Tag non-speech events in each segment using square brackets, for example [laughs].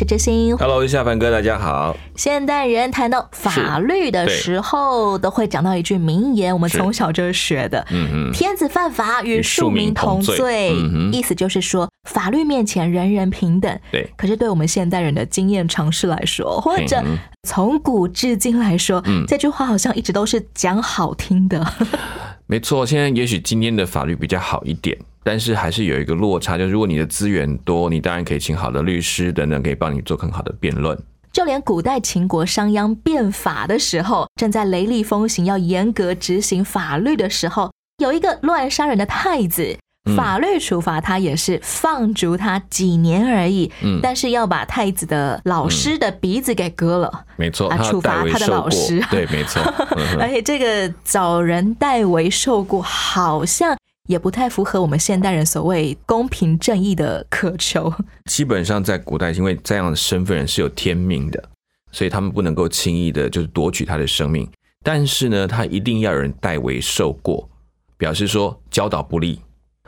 是知心。Hello，夏凡哥，大家好。现代人谈到法律的时候，都会讲到一句名言，我们从小就学的：“嗯嗯，天子犯法，与与庶庶民民同罪同罪。嗯意思就是说，法律面前人人平等。对，可是对我们现代人的经验常识来说，或者嗯从古至今来说，嗯这句话好像一直都是讲好听的。[laughs] 没错。现在也许今天的法律比较好一点，但是还是有一个落差，就是如果你的资源多，你当然可以请好的律师等等，可以帮你做更好的辩论。就连古代秦国商鞅变法的时候，正在雷厉风行、要严格执行法律的时候，有一个乱杀人的太子，嗯。法律处罚他也是放逐他几年而已，嗯。但是要把太子的老师的鼻子给割了，没错，处罚他的老师。对，没错。嗯。[laughs] 而且这个找人代为受过，好像也不太符合我们现代人所谓公平正义的渴求。[laughs] 基本上在古代，因为这样的身份人是有天命的，所以他们不能够轻易的就是夺取他的生命。但是呢，他一定要有人代为受过，表示说教导不力，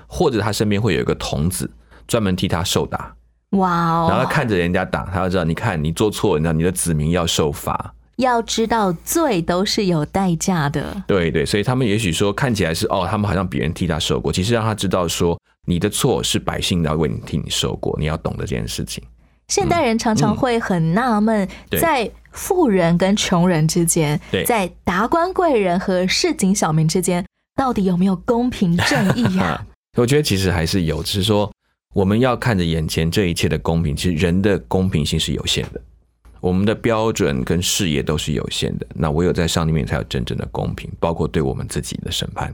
或者他身边会有一个童子专门替他受打，哇哦！然后他看着人家打，他要知道，你看你做错，那你的子民要受罚。要知道罪都是有代价的。对对，所以他们也许说看起来是哦，他们好像别人替他受过，其实让他知道说你的错是百姓要为你替你受过，你要懂得这件事情。现代人常常会很纳闷，对在富人跟穷人之间对，在达官贵人和市井小民之间，到底有没有公平正义呀、[laughs] 我觉得其实还是有，只是说我们要看着眼前这一切的公平，其实人的公平性是有限的，我们的标准跟视野都是有限的。那唯有在上帝面前才有真正的公平，包括对我们自己的审判。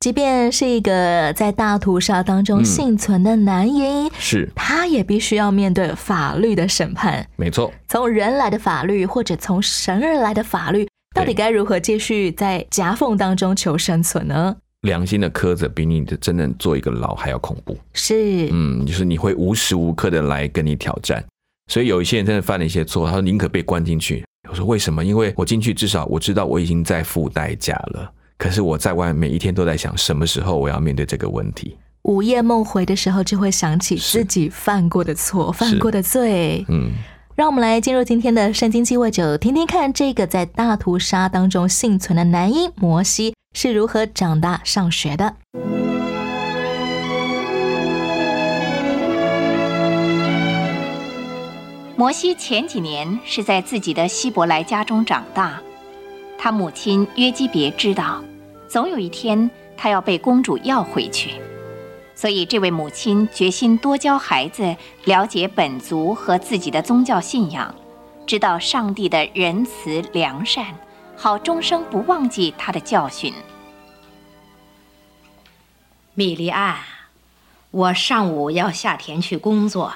即便是一个在大屠杀当中嗯幸存的男婴，是，他也必须要面对法律的审判。没错，从人来的法律，或者从神而来的法律，到底该如何继续在夹缝当中求生存呢？良心的苛责比你的真正做一个牢还要恐怖。是，嗯，就是你会无时无刻的来跟你挑战。所以有一些人真的犯了一些错，他说宁可被关进去。我说为什么？因为我进去至少我知道我已经在付代价了。可是我在外面每一天都在想，什么时候我要面对这个问题？午夜梦回的时候，就会想起自己犯过的错、犯过的罪。嗯，让我们来进入今天的圣经鸡尾酒，听听看这个在大屠杀当中幸存的男婴摩西是如何长大上学的。摩西前几年是在自己的希伯来家中长大，他母亲约基别知道，总有一天他要被公主要回去，所以这位母亲决心多教孩子了解本族和自己的宗教信仰，知道上帝的仁慈良善，好终生不忘记他的教训。米利安，我上午要下田去工作，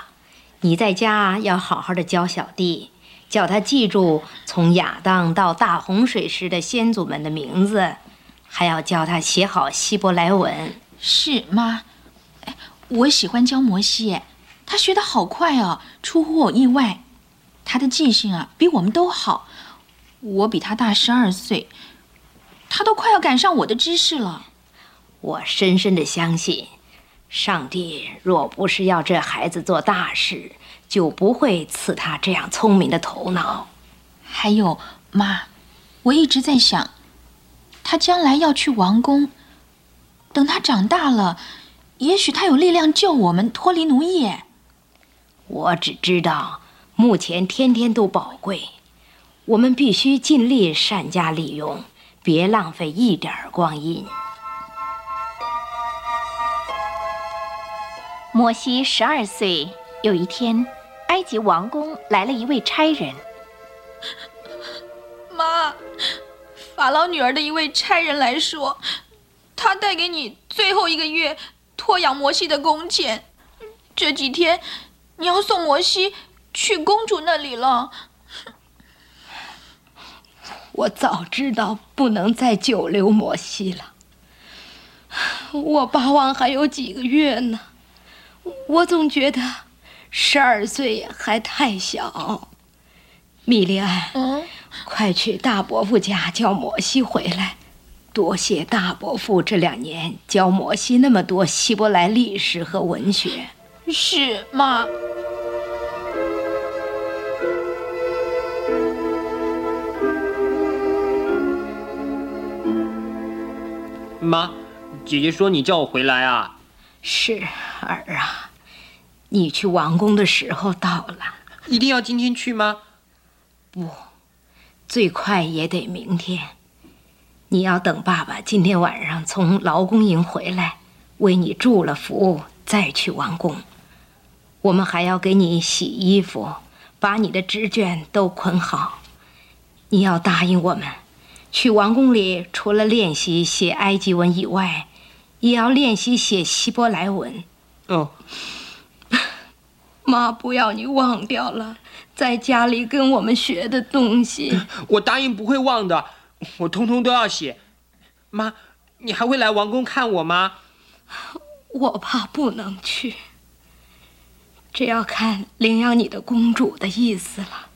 你在家要好好的教小弟，叫他记住从亚当到大洪水时的先祖们的名字，还要教他写好希伯来文。是妈，哎我喜欢教摩西，哎他学得好快哦，出乎我意外。他的记性啊，比我们都好。我比他大十二岁，他都快要赶上我的知识了。我深深的相信，上帝若不是要这孩子做大事，就不会赐他这样聪明的头脑。还有妈，我一直在想，他将来要去王宫，等他长大了，也许他有力量救我们脱离奴役。哎我只知道，目前天天都宝贵，我们必须尽力善加利用，别浪费一点光阴。摩西十二岁，有一天，埃及王宫来了一位差人。妈，法老女儿的一位差人来说，他带给你最后一个月托养摩西的工钱。这几天，你要送摩西去公主那里了。我早知道不能再久留摩西了。我巴望还有几个月呢，我总觉得十二岁还太小。米莉安，嗯，快去大伯父家叫摩西回来。多谢大伯父这两年教摩西那么多希伯来历史和文学。是妈。妈，姐姐说你叫我回来啊。是儿啊，你去王宫的时候到了。一定要今天去吗？不，最快也得明天。你要等爸爸今天晚上从劳工营回来，为你祝了福，再去王宫。我们还要给你洗衣服，把你的纸卷都捆好。你要答应我们，去王宫里除了练习写埃及文以外，也要练习写希伯来文。哦，[laughs] 妈不要你忘掉了，在家里跟我们学的东西。[laughs] 我答应不会忘的，我通通都要写。妈，你还会来王宫看我吗？[laughs] 我怕不能去，这要看领养你的公主的意思了。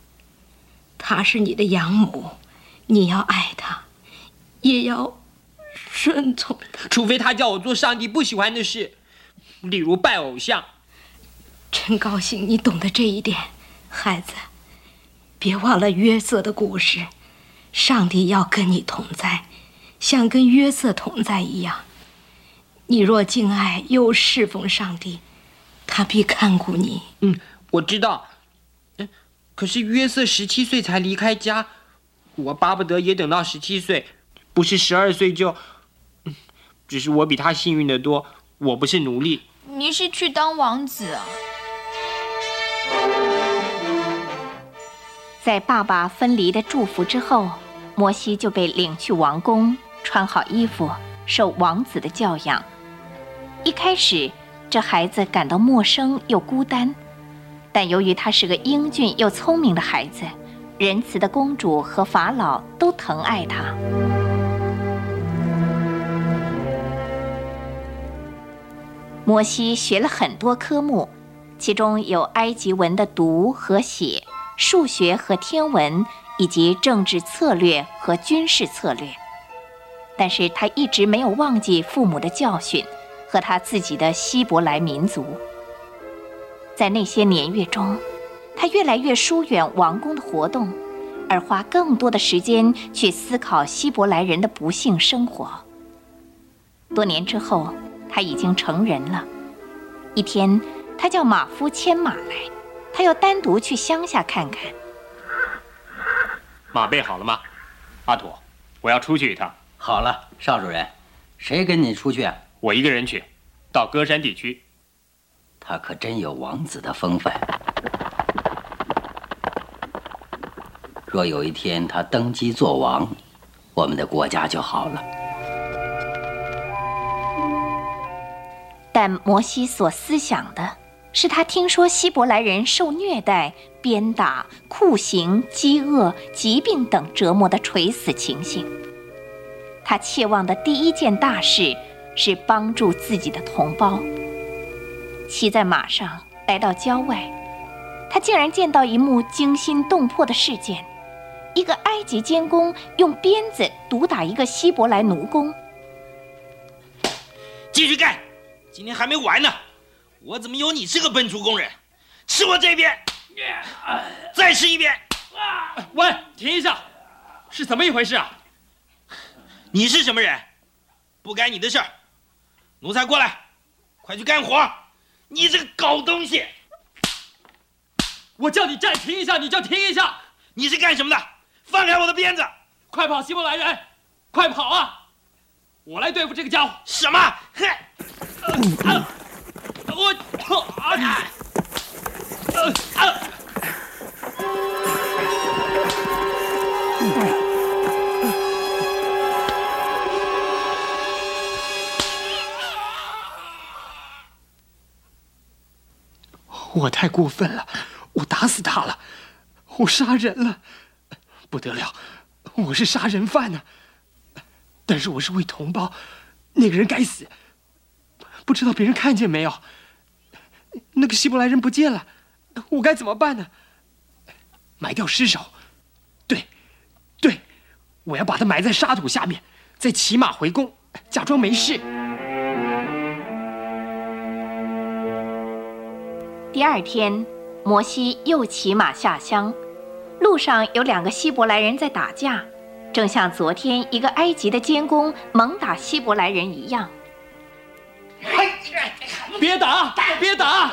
她是你的养母，你要爱她，也要顺从她。除非他叫我做上帝不喜欢的事，例如拜偶像。真高兴你懂得这一点，孩子。别忘了约瑟的故事，上帝要跟你同在，像跟约瑟同在一样。你若敬爱又侍奉上帝，他必看顾你。嗯，我知道。嗯，可是约瑟十七岁才离开家，我巴不得也等到十七岁，不是十二岁就……嗯，只是我比他幸运得多，我不是奴隶。你是去当王子啊？在爸爸分离的祝福之后，摩西就被领去王宫，穿好衣服，受王子的教养。一开始，这孩子感到陌生又孤单，但由于他是个英俊又聪明的孩子，仁慈的公主和法老都疼爱他。摩西学了很多科目，其中有埃及文的读和写。数学和天文，以及政治策略和军事策略，但是他一直没有忘记父母的教训和他自己的希伯来民族。在那些年月中，他越来越疏远王宫的活动，而花更多的时间去思考希伯来人的不幸生活。多年之后，他已经成人了。一天，他叫马夫牵马来。他要单独去乡下看看。马备好了吗，阿土？我要出去一趟。好了，邵主任，谁跟你出去啊？我一个人去，到歌山地区。他可真有王子的风范。若有一天他登基做王，我们的国家就好了。但摩西所思想的。是他听说希伯来人受虐待、鞭打、酷刑、饥饿、疾病等折磨的垂死情形。他切望的第一件大事是帮助自己的同胞。骑在马上来到郊外，他竟然见到一幕惊心动魄的事件：一个埃及监工用鞭子毒打一个希伯来奴工。继续干，今天还没完呢。我怎么有你这个笨猪工人？吃我这边，再吃一遍。喂，停一下，是怎么一回事啊？你是什么人？不该你的事儿。奴才过来，快去干活。你这个狗东西！我叫你暂停一下，你就停一下。你是干什么的？放开我的鞭子！快跑，西伯来人！快跑啊！我来对付这个家伙。什么？哼！我啊！我太过分了，我打死他了，我杀人了，不得了，我是杀人犯呢。但是我是为同胞，那个人该死。不知道别人看见没有？那个希伯来人不见了，我该怎么办呢？埋掉尸首，对，对，我要把他埋在沙土下面，再骑马回宫，假装没事。第二天，摩西又骑马下乡，路上有两个希伯来人在打架，正像昨天一个埃及的监工猛打希伯来人一样。别打！别打！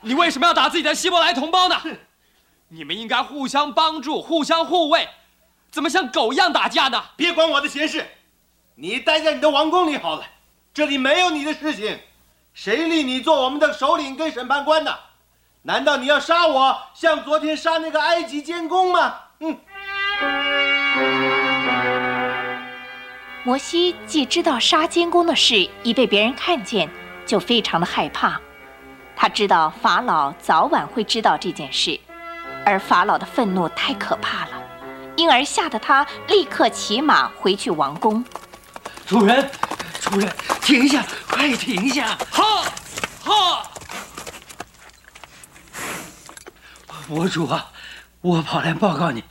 你为什么要打自己的希伯来同胞呢？你们应该互相帮助、互相护卫，怎么像狗一样打架呢？别管我的闲事，你待在你的王宫里好了，这里没有你的事情。谁立你做我们的首领跟审判官呢？难道你要杀我，像昨天杀那个埃及监工吗？嗯。摩西既知道杀监工的事已被别人看见，就非常的害怕。他知道法老早晚会知道这件事，而法老的愤怒太可怕了，因而吓得他立刻骑马回去王宫。主人，主人，停下，快停下！哈，哈！我主啊，我跑来报告你，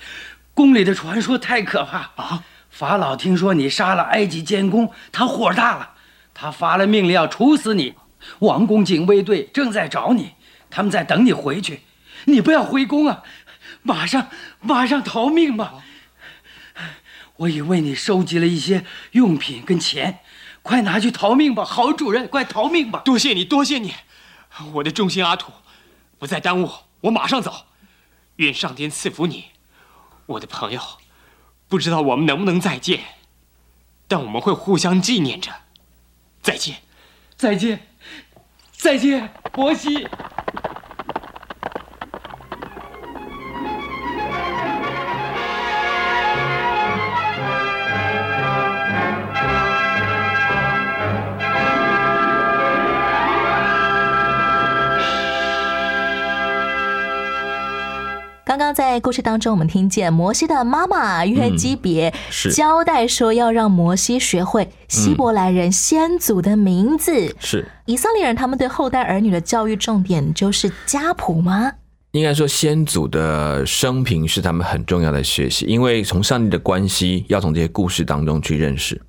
宫里的传说太可怕啊！法老听说你杀了埃及监工，他火大了，他发了命令要处死你。王宫警卫队正在找你，他们在等你回去。你不要回宫啊，马上 [laughs] 马上逃命吧！我已为你收集了一些用品跟钱，快拿去逃命吧，好主人，快逃命吧！多谢你，多谢你，我的忠心阿土，不再耽误，我马上走。愿上天赐福你，我的朋友。不知道我们能不能再见，但我们会互相纪念着。再见，再见，再见，伯西。在故事当中，我们听见摩西的妈妈约基别交代说，要让摩西学会希伯来人先祖的名字。是以色列人他们对后代儿女的教育重点就是家谱吗？应该说，先祖的生平是他们很重要的学习，因为从上帝的关系要从这些故事当中去认识，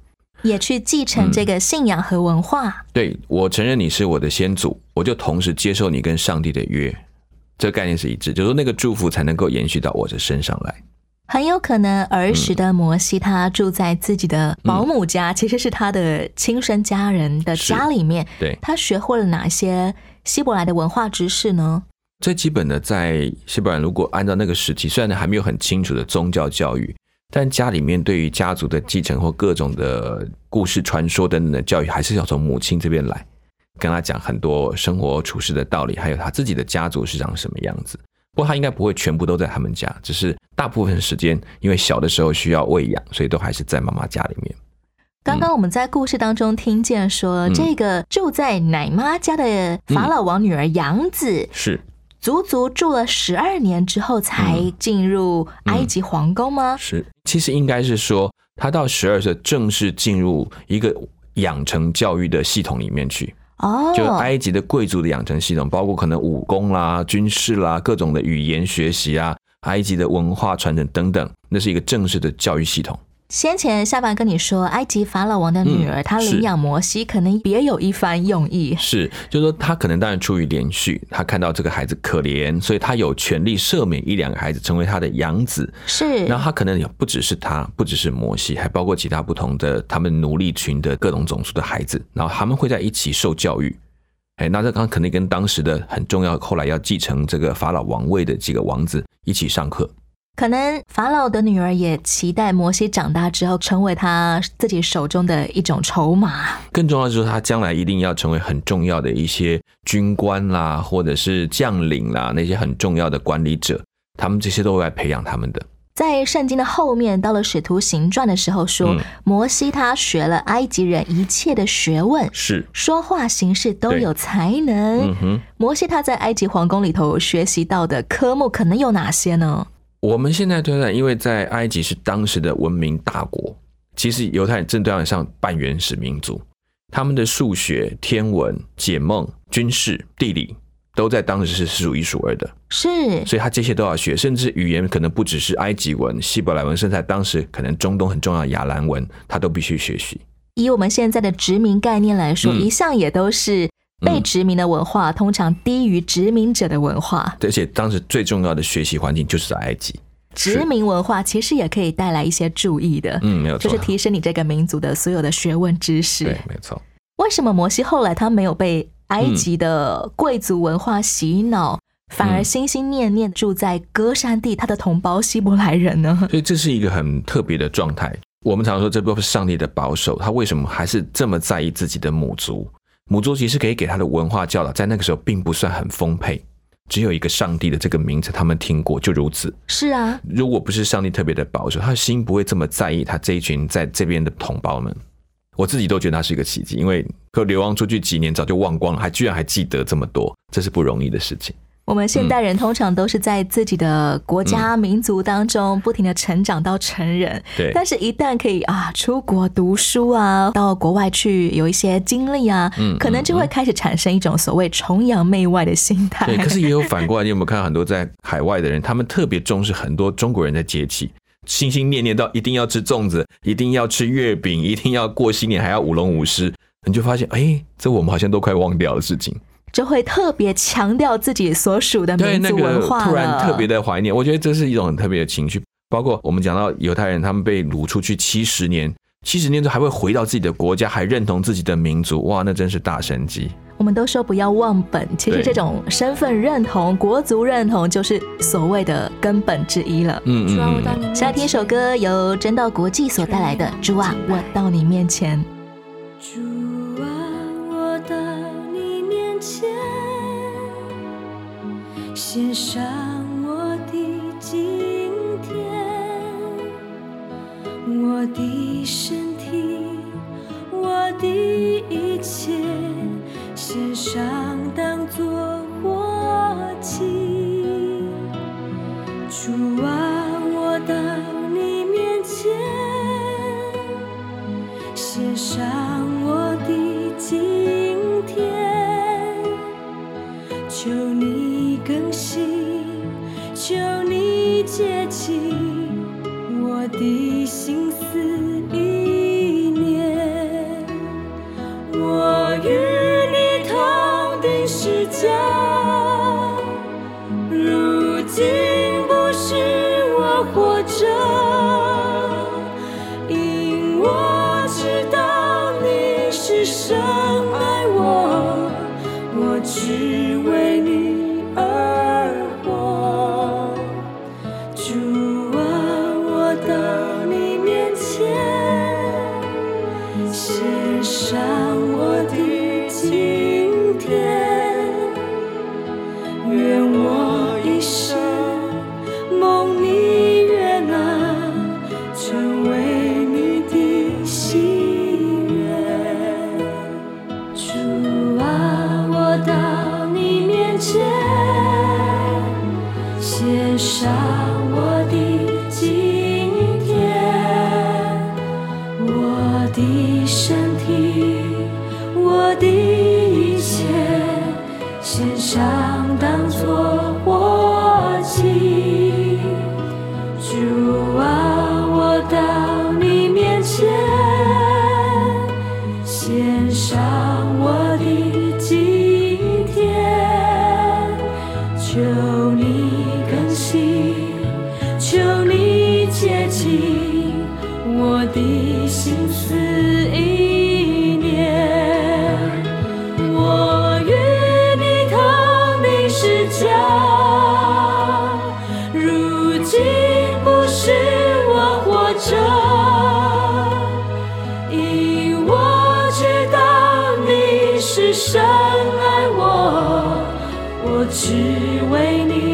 也去继承这个信仰和文化。对我承认你是我的先祖，我就同时接受你跟上帝的约。这个概念是一致，就是说那个祝福才能够延续到我的身上来。很有可能儿时的摩西他住在自己的保姆家，其实是他的亲生家人的家里面。对，他学会了哪些希伯来的文化知识呢？最基本的，在希伯来，如果按照那个时期，虽然还没有很清楚的宗教教育，但家里面对于家族的继承或各种的故事传说等等的教育，还是要从母亲这边来。跟他讲很多生活处事的道理，还有他自己的家族是长什么样子。不过他应该不会全部都在他们家，只是大部分时间，因为小的时候需要喂养，所以都还是在妈妈家里面。刚刚我们在故事当中听见说，这个住在奶妈家的法老王女儿杨子是足足住了十二年之后才进入埃及皇宫吗？是，其实应该是说，他到十二岁正式进入一个养成教育的系统里面去。哦，就埃及的贵族的养成系统，包括可能武功啦、军事啦、各种的语言学习啊，埃及的文化传承等等，那是一个正式的教育系统。先前下班跟你说，埃及法老王的女儿，她领养摩西，可能别有一番用意。是，就是说他可能当然出于连续，他看到这个孩子可怜，所以他有权利赦免一两个孩子，成为他的养子。是，然后他可能也不只是他，不只是摩西，还包括其他不同的他们奴隶群的各种种族的孩子，然后他们会在一起受教育。哎，那这刚肯定跟当时的很重要，后来要继承这个法老王位的几个王子一起上课。可能法老的女儿也期待摩西长大之后成为他自己手中的一种筹码。更重要的就是他将来一定要成为很重要的一些军官啦，或者是将领啦，那些很重要的管理者，他们这些都会来培养他们的。在圣经的后面，到了使徒行传的时候说，摩西他学了埃及人一切的学问，是说话行事都有才能。嗯，摩西他在埃及皇宫里头学习到的科目可能有哪些呢？我们现在推断，因为在埃及是当时的文明大国，其实犹太人正对上半原始民族，他们的数学、天文、解梦、军事、地理。都在当时是数一数二的，是，所以他这些都要学，甚至语言可能不只是埃及文、希伯来文，甚至在当时可能中东很重要的亚兰文，他都必须学习。以我们现在的殖民概念来说，一向也都是被殖民的文化通常低于殖民者的文化，而且当时最重要的学习环境就是在埃及。殖民文化其实也可以带来一些注意的，嗯，没有错，就是提升你这个民族的所有的学问知识。对，没错。为什么摩西后来他没有被？埃及的贵族文化洗脑，反而心心念念住在歌山地他的同胞希伯来人呢？所以这是一个很特别的状态。我们常说这部分是上帝的保守，他为什么还是这么在意自己的母族？母族其实可以给他的文化教导，在那个时候并不算很丰沛，只有一个上帝的这个名字，他们听过，就如此。是啊，如果不是上帝特别的保守，他的心不会这么在意他这一群在这边的同胞们。我自己都觉得他是一个奇迹，因为可流亡出去几年早就忘光了，还居然还记得这么多，这是不容易的事情。我们现代人通常都是在自己的国家民族当中不停的成长到成人，对。但是，一旦可以啊出国读书啊，到国外去有一些经历啊，嗯，可能就会开始产生一种所谓崇洋媚外的心态。对，可是也有 [laughs] 反过来，你有没有看到很多在海外的人，他们特别重视很多中国人的节气。心心念念到一定要吃粽子，一定要吃月饼，一定要过新年，还要舞龙舞狮，你就发现，哎，这我们好像都快忘掉的事情，就会特别强调自己所属的民族文化，突然特别的怀念。我觉得这是一种很特别的情绪。包括我们讲到犹太人，他们被掳出去七十年，七十年之后还会回到自己的国家，还认同自己的民族，哇，那真是大神机。我们都说不要忘本，其实这种身份认同、国族认同就是所谓的根本之一了。嗯嗯。下听一首歌，由真道国际所带来的《主啊，我到你面前》。献上我的今天，我的身体，我的一切。献上当作活祭，主啊，我到你面前，献上我的今天，求你，求你解起我的心思意只深爱我我只为你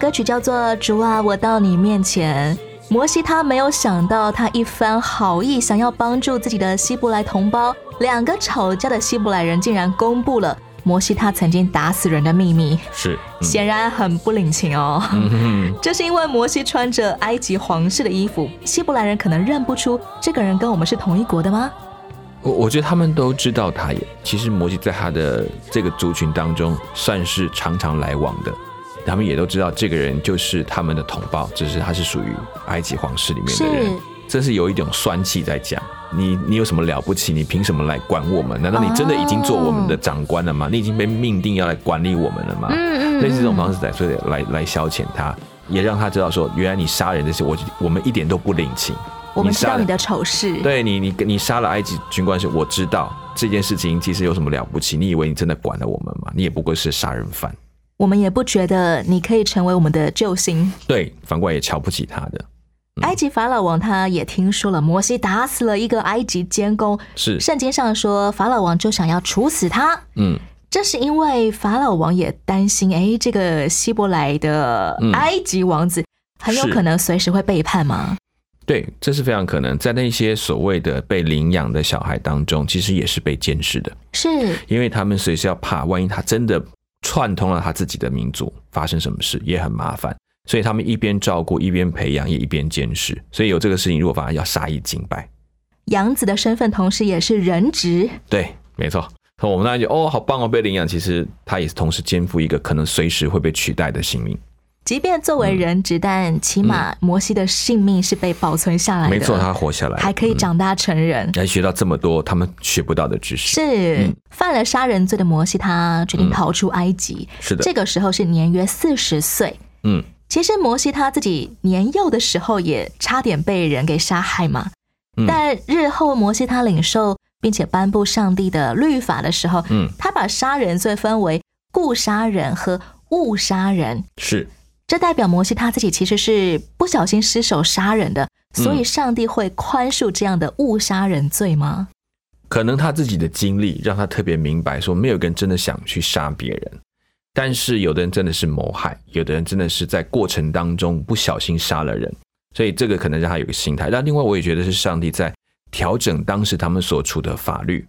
歌曲叫做《主啊，我到你面前》。摩西他没有想到，他一番好意想要帮助自己的希伯来同胞，两个吵架的希伯来人竟然公布了摩西他曾经打死人的秘密，是显然很不领情哦。嗯这是因为摩西穿着埃及皇室的衣服，希伯来人可能认不出这个人跟我们是同一国的吗？我我觉得他们都知道他也，其实摩西在他的这个族群当中算是常常来往的，他们也都知道这个人就是他们的同胞，只是他是属于埃及皇室里面的人是，这是有一种酸气在讲。你你有什么了不起？你凭什么来管我们？难道你真的已经做我们的长官了吗？你已经被命定要来管理我们了吗？嗯嗯类似这种方式在所以来来消遣他，也让他知道说，原来你杀人这些，我我们一点都不领情。我们知道你的丑事，对你，你你杀了埃及军官是我知道这件事情其实有什么了不起？你以为你真的管了我们吗？你也不过是杀人犯。我们也不觉得你可以成为我们的救星。对，反过来也瞧不起他的。埃及法老王他也听说了摩西打死了一个埃及监工，是圣经上说法老王就想要处死他。嗯，这是因为法老王也担心，哎，这个希伯来的嗯埃及王子很有可能随时会背叛吗？对，这是非常可能在那些所谓的被领养的小孩当中，其实也是被监视的，是因为他们随时要怕，万一他真的串通了他自己的民族，发生什么事也很麻烦。所以他们一边照顾，一边培养，也一边监视。所以有这个事情，如果反而要杀一儆百。养子的身份，同时也是人质。对，没错。我们那就哦，好棒哦，被领养。其实他也是同时肩负一个可能随时会被取代的性命。即便作为人质，但起码摩西的性命是被保存下来的。嗯没错，他活下来，还可以长大成人，还学到这么多他们学不到的知识。是犯了杀人罪的摩西，他决定逃出埃及。是的这个时候是年约四十岁。嗯，其实摩西他自己年幼的时候也差点被人给杀害嘛。嗯但日后摩西他领受并且颁布上帝的律法的时候，嗯他把杀人罪分为故杀人和误杀人。是这代表摩西他自己其实是不小心失手杀人的，嗯所以上帝会宽恕这样的误杀人罪吗？可能他自己的经历让他特别明白，说没有人真的想去杀别人，但是有的人真的是谋害，有的人真的是在过程当中不小心杀了人，所以这个可能让他有个心态。那另外我也觉得是上帝在调整当时他们所处的法律，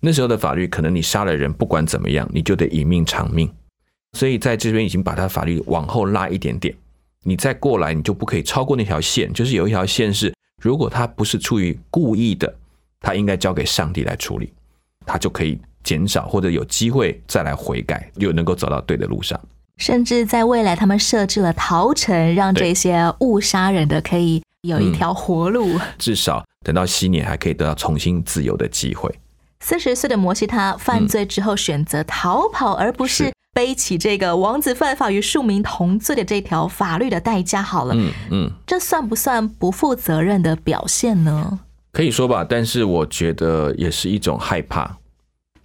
那时候的法律可能你杀了人，不管怎么样，你就得以命偿命，所以在这边已经把他法律往后拉一点点，你再过来你就不可以超过那条线，就是有一条线是如果他不是出于故意的。他应该交给上帝来处理，他就可以减少或者有机会再来悔改，又能够走到对的路上。甚至在未来，他们设置了逃城，让这些误杀人的可以有一条活路。至少等到昔年还可以得到重新自由的机会。四十岁的摩西，他犯罪之后选择逃跑，而不是背起这个王子犯法与庶民同罪的这条法律的代价。好了，嗯嗯，这算不算不负责任的表现呢？可以说吧，但是我觉得也是一种害怕，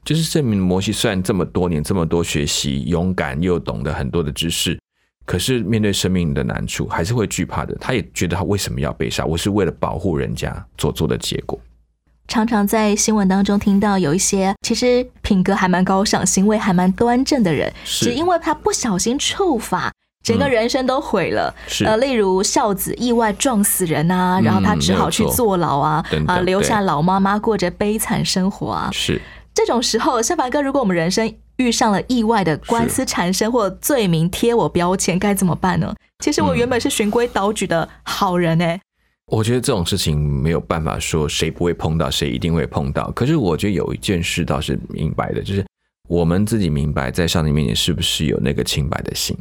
就是证明摩西虽然这么多年这么多学习，勇敢又懂得很多的知识，可是面对生命的难处，还是会惧怕的。他也觉得他为什么要被杀？我是为了保护人家所做的结果。常常在新闻当中听到有一些其实品格还蛮高尚、行为还蛮端正的人，只因为他不小心触法。整个人生都毁了，是呃，例如孝子意外撞死人啊，然后他只好去坐牢啊，啊，留下老妈妈过着悲惨生活啊。是这种时候，夏凡哥，如果我们人生遇上了意外的官司缠身或罪名贴我标签，该怎么办呢？其实我原本是循规蹈矩的好人哎、欸。我觉得这种事情没有办法说谁不会碰到，谁一定会碰到。可是我觉得有一件事倒是明白的，就是我们自己明白在上帝面前是不是有那个清白的心。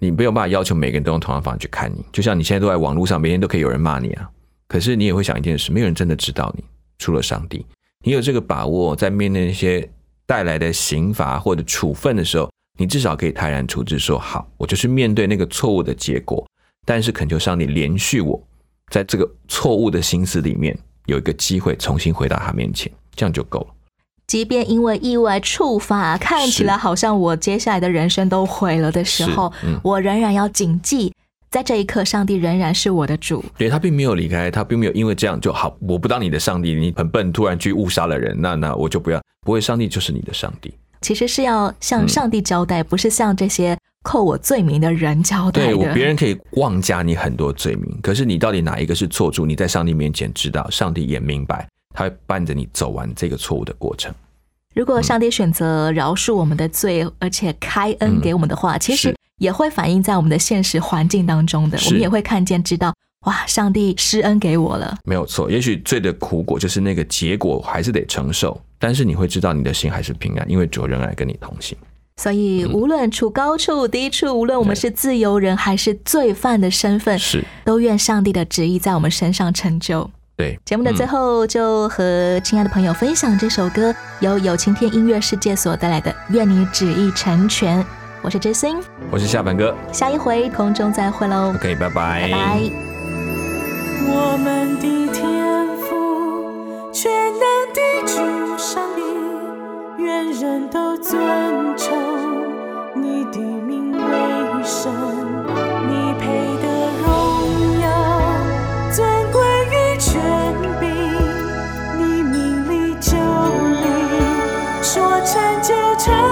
你没有办法要求每个人都用同样方法去看你，就像你现在都在网络上，每天都可以有人骂你啊。可是你也会想一件事，没有人真的知道你，除了上帝。你有这个把握，在面对那些带来的刑罚或者处分的时候，你至少可以泰然处之，说好，我就是面对那个错误的结果，但是恳求上帝连续我，在这个错误的心思里面有一个机会重新回到他面前，这样就够了。即便因为意外触发，看起来好像我接下来的人生都毁了的时候，嗯、我仍然要谨记，在这一刻，上帝仍然是我的主。对他并没有离开，他并没有因为这样就好，我不当你的上帝，你很笨，突然去误杀了人，那那我就不要，不会，上帝就是你的上帝。其实是要向上帝交代，嗯、不是向这些扣我罪名的人交代对我。别人可以妄加你很多罪名，可是你到底哪一个是错处？你在上帝面前知道，上帝也明白，他会伴着你走完这个错误的过程。如果上帝选择饶恕我们的罪，而且开恩给我们的话，其实也会反映在我们的现实环境当中的。是我们也会看见，知道哇，上帝施恩给我了。没有错，也许罪的苦果就是那个结果，还是得承受，但是你会知道你的心还是平安，因为主仍然跟你同行。所以，嗯无论处高处低处，无论我们是自由人还是罪犯的身份，是。都愿上帝的旨意在我们身上成就。对，节目的最嗯后，就和亲爱的朋友分享这首歌，由有晴天音乐世界所带来的《愿你旨意成全》。我是知心，我是下班哥下一回空中再会喽，，OK，拜拜，拜拜。我们的天赋，全能的主上帝，愿人都尊崇一生，你配得荣耀、尊贵与权柄，你名利就理，说成就成。